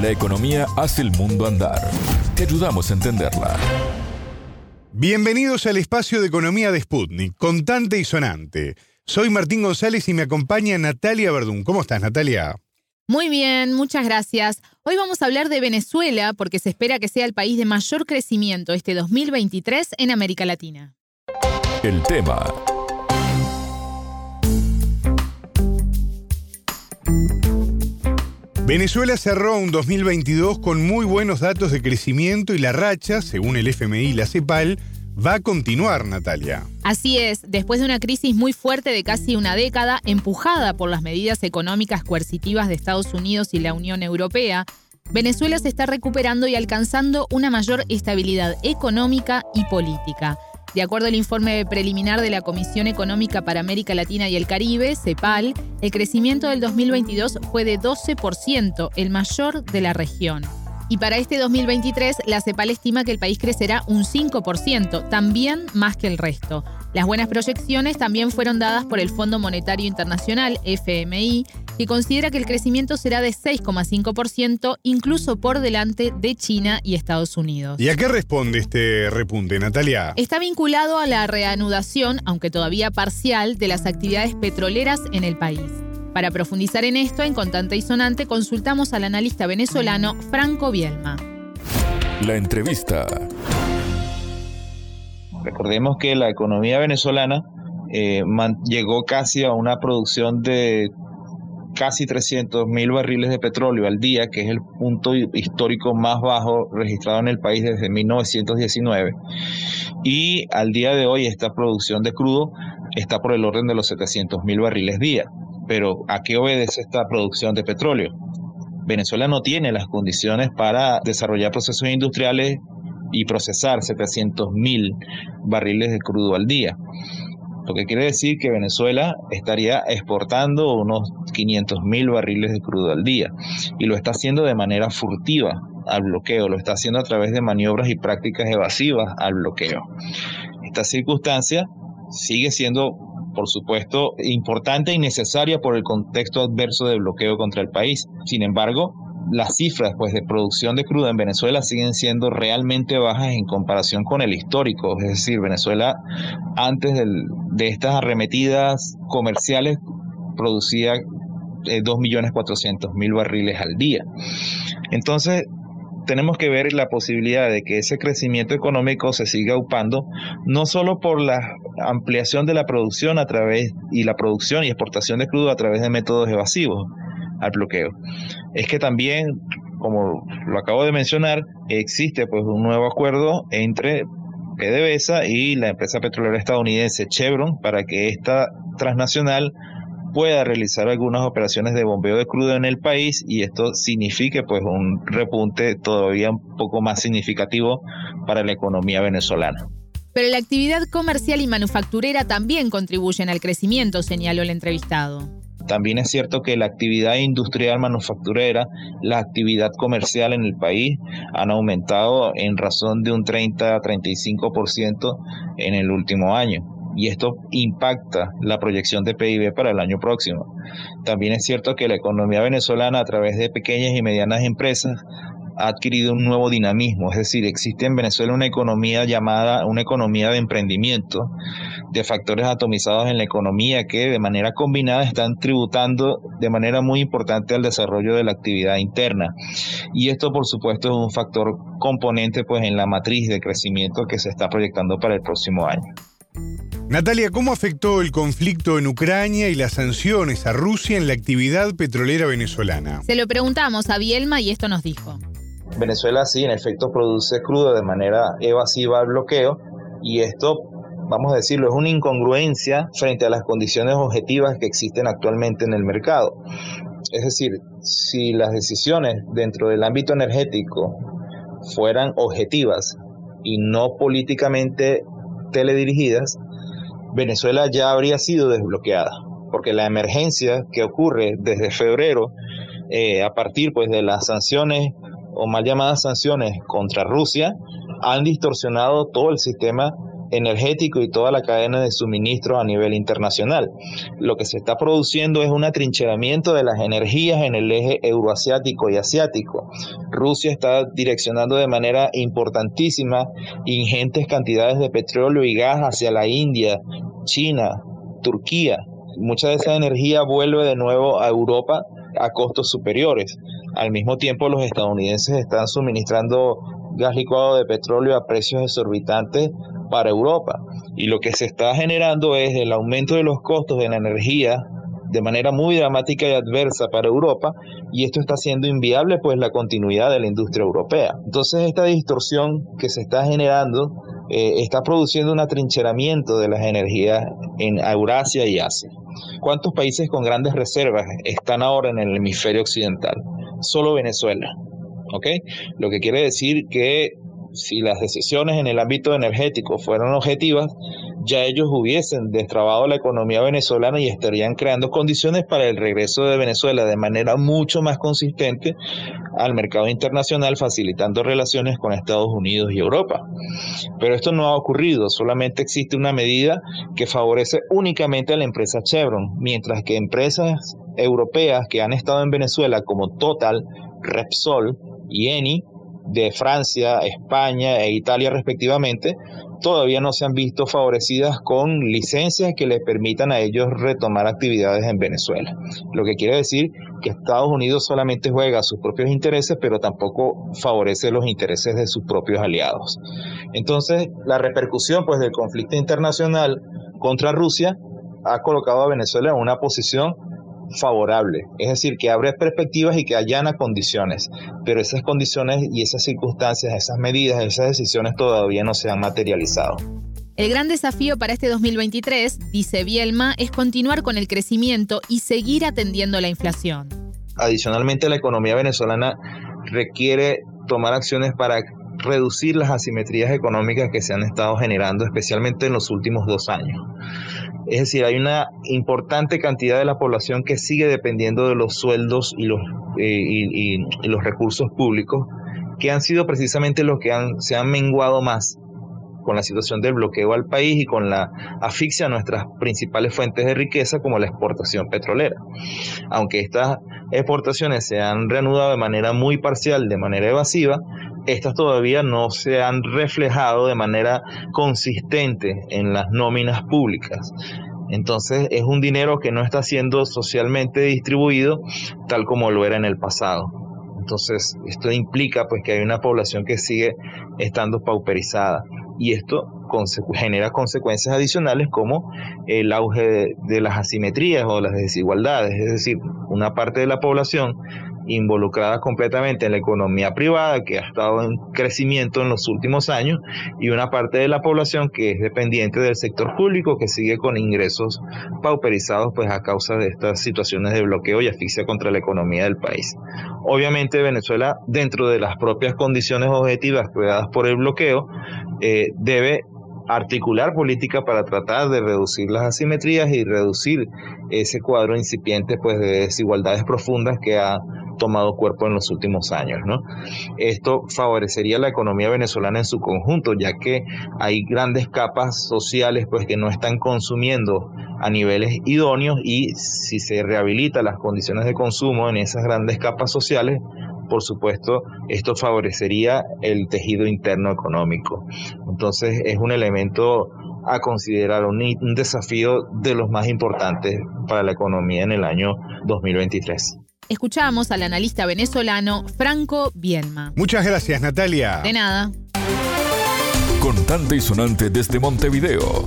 La economía hace el mundo andar. Te ayudamos a entenderla. Bienvenidos al espacio de economía de Sputnik, contante y sonante. Soy Martín González y me acompaña Natalia Verdún. ¿Cómo estás, Natalia? Muy bien, muchas gracias. Hoy vamos a hablar de Venezuela porque se espera que sea el país de mayor crecimiento este 2023 en América Latina. El tema Venezuela cerró un 2022 con muy buenos datos de crecimiento y la racha, según el FMI y la CEPAL, va a continuar, Natalia. Así es, después de una crisis muy fuerte de casi una década, empujada por las medidas económicas coercitivas de Estados Unidos y la Unión Europea, Venezuela se está recuperando y alcanzando una mayor estabilidad económica y política. De acuerdo al informe preliminar de la Comisión Económica para América Latina y el Caribe, CEPAL, el crecimiento del 2022 fue de 12%, el mayor de la región. Y para este 2023, la CEPAL estima que el país crecerá un 5%, también más que el resto. Las buenas proyecciones también fueron dadas por el Fondo Monetario Internacional, FMI, que considera que el crecimiento será de 6,5%, incluso por delante de China y Estados Unidos. ¿Y a qué responde este repunte, Natalia? Está vinculado a la reanudación, aunque todavía parcial, de las actividades petroleras en el país. Para profundizar en esto, en Contante y Sonante, consultamos al analista venezolano Franco Bielma. La entrevista. Recordemos que la economía venezolana eh, llegó casi a una producción de casi 300 mil barriles de petróleo al día, que es el punto histórico más bajo registrado en el país desde 1919. Y al día de hoy esta producción de crudo está por el orden de los 700 mil barriles día. Pero ¿a qué obedece esta producción de petróleo? Venezuela no tiene las condiciones para desarrollar procesos industriales y procesar 700 mil barriles de crudo al día. Lo que quiere decir que Venezuela estaría exportando unos 500 mil barriles de crudo al día y lo está haciendo de manera furtiva al bloqueo, lo está haciendo a través de maniobras y prácticas evasivas al bloqueo. Esta circunstancia sigue siendo por supuesto, importante y necesaria por el contexto adverso de bloqueo contra el país. Sin embargo, las cifras pues, de producción de crudo en Venezuela siguen siendo realmente bajas en comparación con el histórico. Es decir, Venezuela antes de estas arremetidas comerciales producía 2.400.000 eh, barriles al día. Entonces, tenemos que ver la posibilidad de que ese crecimiento económico se siga upando, no solo por la ampliación de la producción a través y la producción y exportación de crudo a través de métodos evasivos al bloqueo, es que también, como lo acabo de mencionar, existe pues un nuevo acuerdo entre PDVSA y la empresa petrolera estadounidense Chevron para que esta transnacional pueda realizar algunas operaciones de bombeo de crudo en el país y esto signifique pues un repunte todavía un poco más significativo para la economía venezolana. Pero la actividad comercial y manufacturera también contribuyen al crecimiento, señaló el entrevistado. También es cierto que la actividad industrial manufacturera, la actividad comercial en el país han aumentado en razón de un 30 a 35% en el último año y esto impacta la proyección de PIB para el año próximo. También es cierto que la economía venezolana a través de pequeñas y medianas empresas ha adquirido un nuevo dinamismo, es decir, existe en Venezuela una economía llamada una economía de emprendimiento, de factores atomizados en la economía que de manera combinada están tributando de manera muy importante al desarrollo de la actividad interna. Y esto, por supuesto, es un factor componente pues en la matriz de crecimiento que se está proyectando para el próximo año. Natalia, ¿cómo afectó el conflicto en Ucrania y las sanciones a Rusia en la actividad petrolera venezolana? Se lo preguntamos a Bielma y esto nos dijo. Venezuela sí, en efecto, produce crudo de manera evasiva al bloqueo y esto, vamos a decirlo, es una incongruencia frente a las condiciones objetivas que existen actualmente en el mercado. Es decir, si las decisiones dentro del ámbito energético fueran objetivas y no políticamente teledirigidas, Venezuela ya habría sido desbloqueada, porque la emergencia que ocurre desde febrero, eh, a partir pues, de las sanciones o mal llamadas sanciones contra Rusia, han distorsionado todo el sistema energético y toda la cadena de suministro a nivel internacional. Lo que se está produciendo es un atrincheramiento de las energías en el eje euroasiático y asiático. Rusia está direccionando de manera importantísima ingentes cantidades de petróleo y gas hacia la India, China, Turquía. Mucha de esa energía vuelve de nuevo a Europa a costos superiores. Al mismo tiempo, los estadounidenses están suministrando gas licuado de petróleo a precios exorbitantes para Europa. Y lo que se está generando es el aumento de los costos de la energía de manera muy dramática y adversa para Europa y esto está haciendo inviable pues la continuidad de la industria europea. Entonces esta distorsión que se está generando eh, está produciendo un atrincheramiento de las energías en Eurasia y Asia. ¿Cuántos países con grandes reservas están ahora en el hemisferio occidental? Solo Venezuela. ¿Ok? Lo que quiere decir que si las decisiones en el ámbito energético fueran objetivas, ya ellos hubiesen destrabado la economía venezolana y estarían creando condiciones para el regreso de Venezuela de manera mucho más consistente al mercado internacional, facilitando relaciones con Estados Unidos y Europa. Pero esto no ha ocurrido, solamente existe una medida que favorece únicamente a la empresa Chevron, mientras que empresas europeas que han estado en Venezuela como Total, Repsol y Eni de Francia, España e Italia respectivamente, todavía no se han visto favorecidas con licencias que les permitan a ellos retomar actividades en Venezuela. Lo que quiere decir que Estados Unidos solamente juega sus propios intereses, pero tampoco favorece los intereses de sus propios aliados. Entonces, la repercusión pues, del conflicto internacional contra Rusia ha colocado a Venezuela en una posición favorable, es decir, que abre perspectivas y que allana condiciones, pero esas condiciones y esas circunstancias, esas medidas, esas decisiones todavía no se han materializado. El gran desafío para este 2023, dice Bielma, es continuar con el crecimiento y seguir atendiendo la inflación. Adicionalmente, la economía venezolana requiere tomar acciones para reducir las asimetrías económicas que se han estado generando, especialmente en los últimos dos años. Es decir, hay una importante cantidad de la población que sigue dependiendo de los sueldos y los, eh, recursos públicos, que han sido precisamente los que se han menguado más con la situación del bloqueo al país y con la asfixia a nuestras principales fuentes de riqueza como la exportación petrolera. Aunque estas exportaciones se han reanudado de manera muy parcial, de manera evasiva, estas todavía no se han reflejado de manera consistente en las nóminas públicas. Entonces es un dinero que no está siendo socialmente distribuido tal como lo era en el pasado. Entonces esto implica pues que hay una población que sigue estando pauperizada y esto genera consecuencias adicionales como el auge de, de las asimetrías o las desigualdades, es decir, una parte de la población involucradas completamente en la economía privada, que ha estado en crecimiento en los últimos años, y una parte de la población que es dependiente del sector público, que sigue con ingresos pauperizados pues a causa de estas situaciones de bloqueo y asfixia contra la economía del país. Obviamente Venezuela, dentro de las propias condiciones objetivas creadas por el bloqueo, eh, debe articular política para tratar de reducir las asimetrías y reducir ese cuadro incipiente pues de desigualdades profundas que ha tomado cuerpo en los últimos años. ¿no? Esto favorecería la economía venezolana en su conjunto, ya que hay grandes capas sociales pues, que no están consumiendo a niveles idóneos y si se rehabilita las condiciones de consumo en esas grandes capas sociales, por supuesto, esto favorecería el tejido interno económico. Entonces es un elemento a considerar, un, un desafío de los más importantes para la economía en el año 2023 escuchamos al analista venezolano Franco Bienma. Muchas gracias, Natalia. De nada. Contante y sonante desde Montevideo.